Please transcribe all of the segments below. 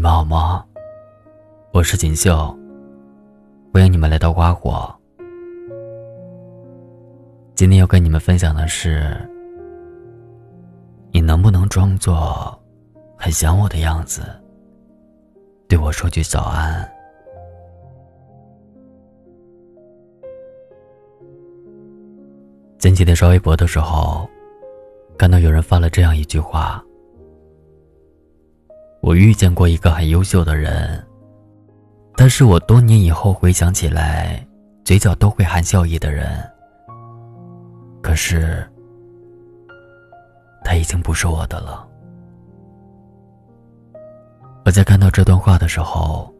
你们好吗？我是锦绣。欢迎你们来到花火。今天要跟你们分享的是，你能不能装作很想我的样子，对我说句早安？前几天刷微博的时候，看到有人发了这样一句话。我遇见过一个很优秀的人，他是我多年以后回想起来，嘴角都会含笑意的人。可是，他已经不是我的了。我在看到这段话的时候，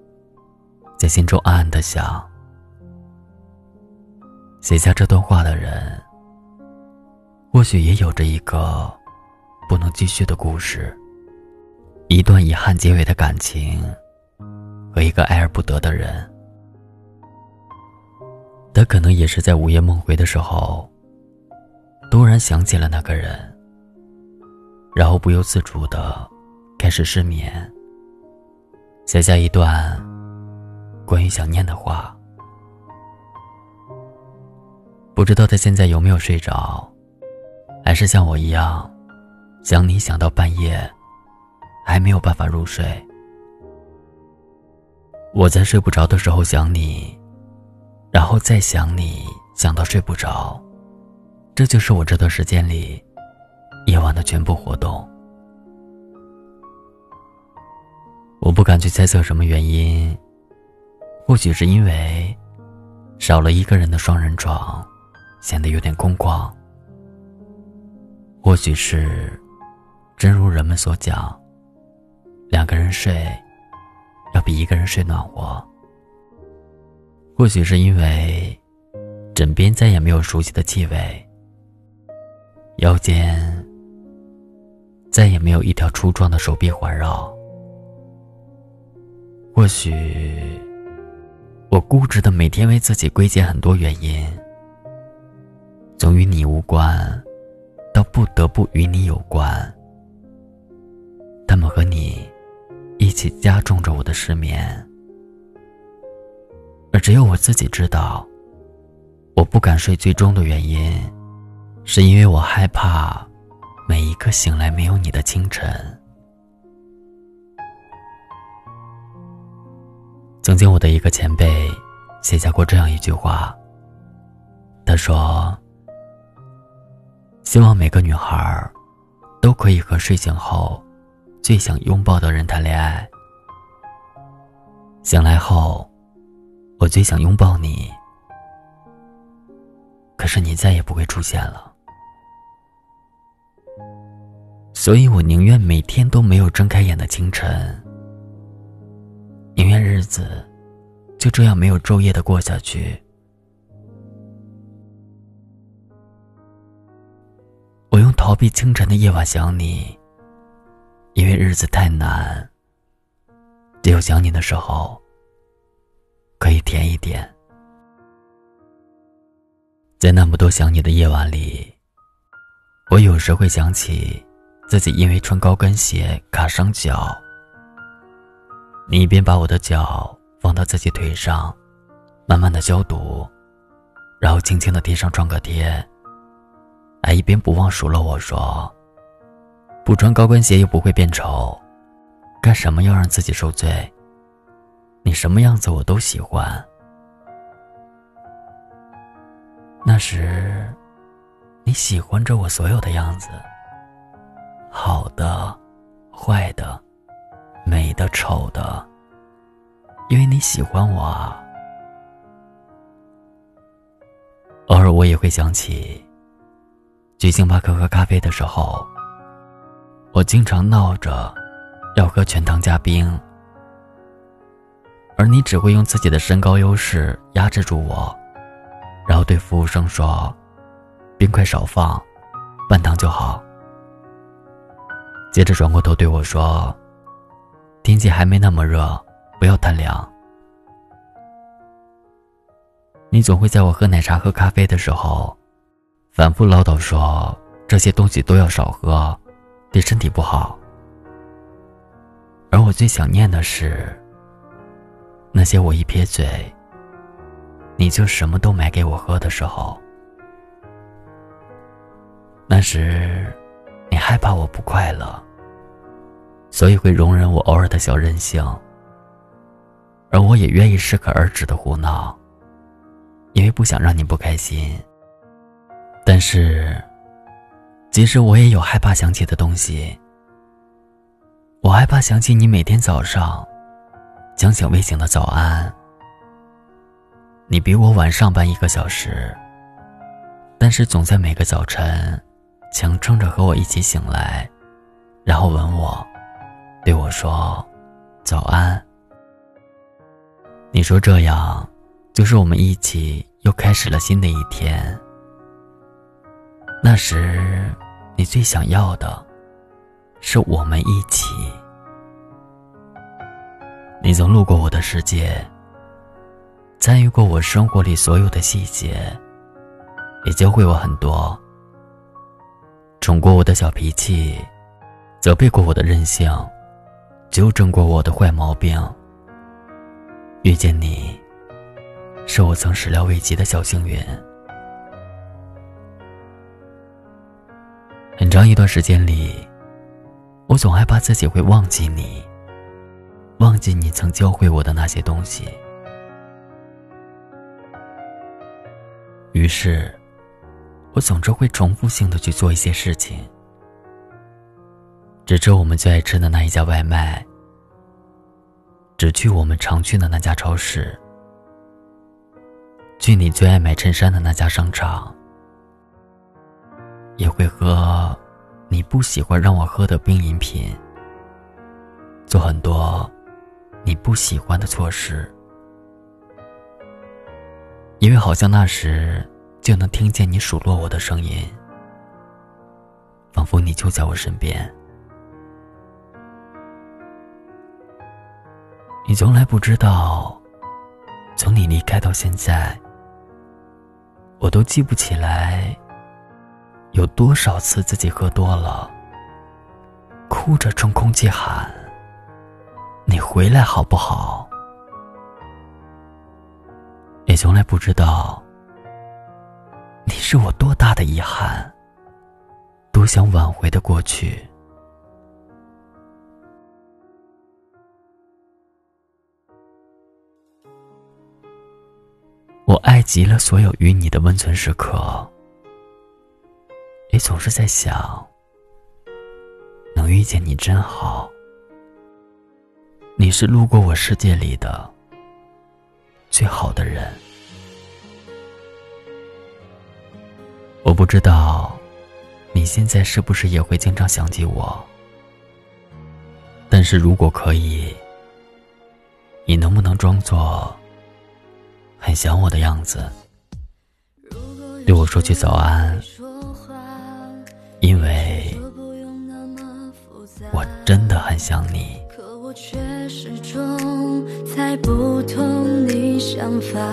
在心中暗暗的想：写下这段话的人，或许也有着一个不能继续的故事。一段遗憾结尾的感情，和一个爱而不得的人，他可能也是在午夜梦回的时候，突然想起了那个人，然后不由自主的开始失眠，写下一段关于想念的话。不知道他现在有没有睡着，还是像我一样，想你想到半夜。还没有办法入睡。我在睡不着的时候想你，然后再想你，想到睡不着，这就是我这段时间里夜晚的全部活动。我不敢去猜测什么原因，或许是因为少了一个人的双人床，显得有点空旷；或许是真如人们所讲。两个人睡，要比一个人睡暖和。或许是因为枕边再也没有熟悉的气味，腰间再也没有一条粗壮的手臂环绕。或许我固执的每天为自己归结很多原因，从与你无关，到不得不与你有关，他们和你。一起加重着我的失眠，而只有我自己知道，我不敢睡最终的原因，是因为我害怕每一个醒来没有你的清晨。曾经，我的一个前辈写下过这样一句话，他说：“希望每个女孩都可以和睡醒后。”最想拥抱的人谈恋爱。醒来后，我最想拥抱你，可是你再也不会出现了，所以我宁愿每天都没有睁开眼的清晨，宁愿日子就这样没有昼夜的过下去。我用逃避清晨的夜晚想你。因为日子太难，只有想你的时候可以甜一点。在那么多想你的夜晚里，我有时会想起自己因为穿高跟鞋卡伤脚。你一边把我的脚放到自己腿上，慢慢的消毒，然后轻轻的贴上创可贴，还一边不忘数落我说。不穿高跟鞋又不会变丑，干什么要让自己受罪？你什么样子我都喜欢。那时，你喜欢着我所有的样子，好的、坏的、美的、丑的，因为你喜欢我。偶尔我也会想起，去星巴克喝咖啡的时候。我经常闹着要喝全糖加冰，而你只会用自己的身高优势压制住我，然后对服务生说：“冰块少放，半糖就好。”接着转过头对我说：“天气还没那么热，不要贪凉。”你总会在我喝奶茶、喝咖啡的时候，反复唠叨说这些东西都要少喝。对身体不好。而我最想念的是，那些我一撇嘴，你就什么都买给我喝的时候。那时，你害怕我不快乐，所以会容忍我偶尔的小任性，而我也愿意适可而止的胡闹，因为不想让你不开心。但是，即使我也有害怕想起的东西。我害怕想起你每天早上将醒未醒的早安。你比我晚上班一个小时，但是总在每个早晨强撑着和我一起醒来，然后吻我，对我说早安。你说这样就是我们一起又开始了新的一天。那时你最想要的。是我们一起。你曾路过我的世界，参与过我生活里所有的细节，也教会我很多。宠过我的小脾气，责备过我的任性，纠正过我的坏毛病。遇见你，是我曾始料未及的小幸运。长一段时间里。我总害怕自己会忘记你，忘记你曾教会我的那些东西。于是，我总是会重复性的去做一些事情，只吃我们最爱吃的那一家外卖，只去我们常去的那家超市，去你最爱买衬衫的那家商场，也会和。不喜欢让我喝的冰饮品，做很多你不喜欢的错事，因为好像那时就能听见你数落我的声音，仿佛你就在我身边。你从来不知道，从你离开到现在，我都记不起来。有多少次自己喝多了，哭着冲空气喊：“你回来好不好？”也从来不知道，你是我多大的遗憾，多想挽回的过去。我爱极了所有与你的温存时刻。也总是在想，能遇见你真好。你是路过我世界里的最好的人。我不知道你现在是不是也会经常想起我，但是如果可以，你能不能装作很想我的样子，对我说句早安？因为我真的很想你。可我却始终猜不透你想法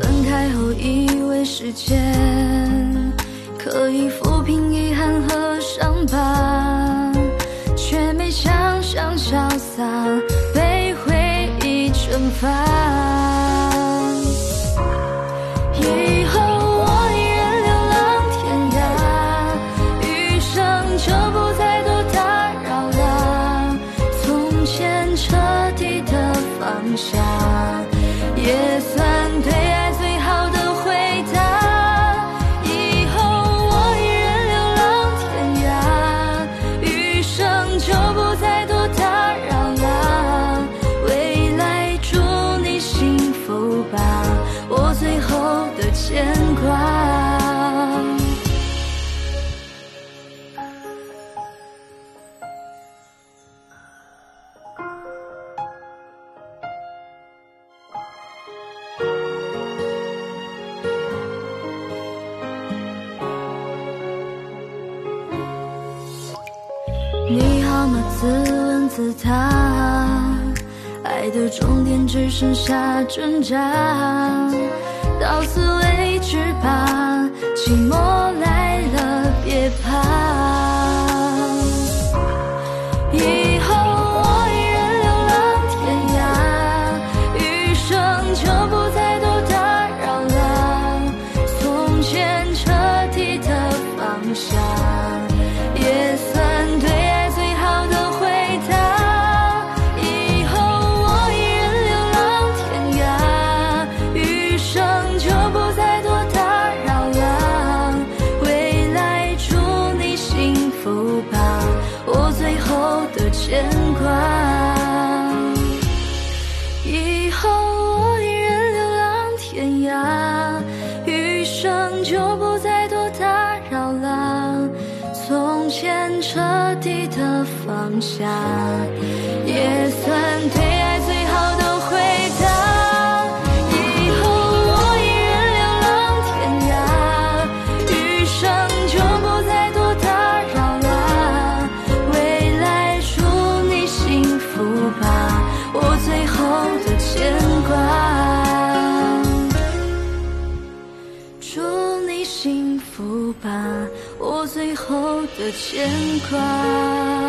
分开后以为时间可以抚平遗憾问自答，爱的终点只剩下挣扎，到此为止吧，寂寞。的牵挂。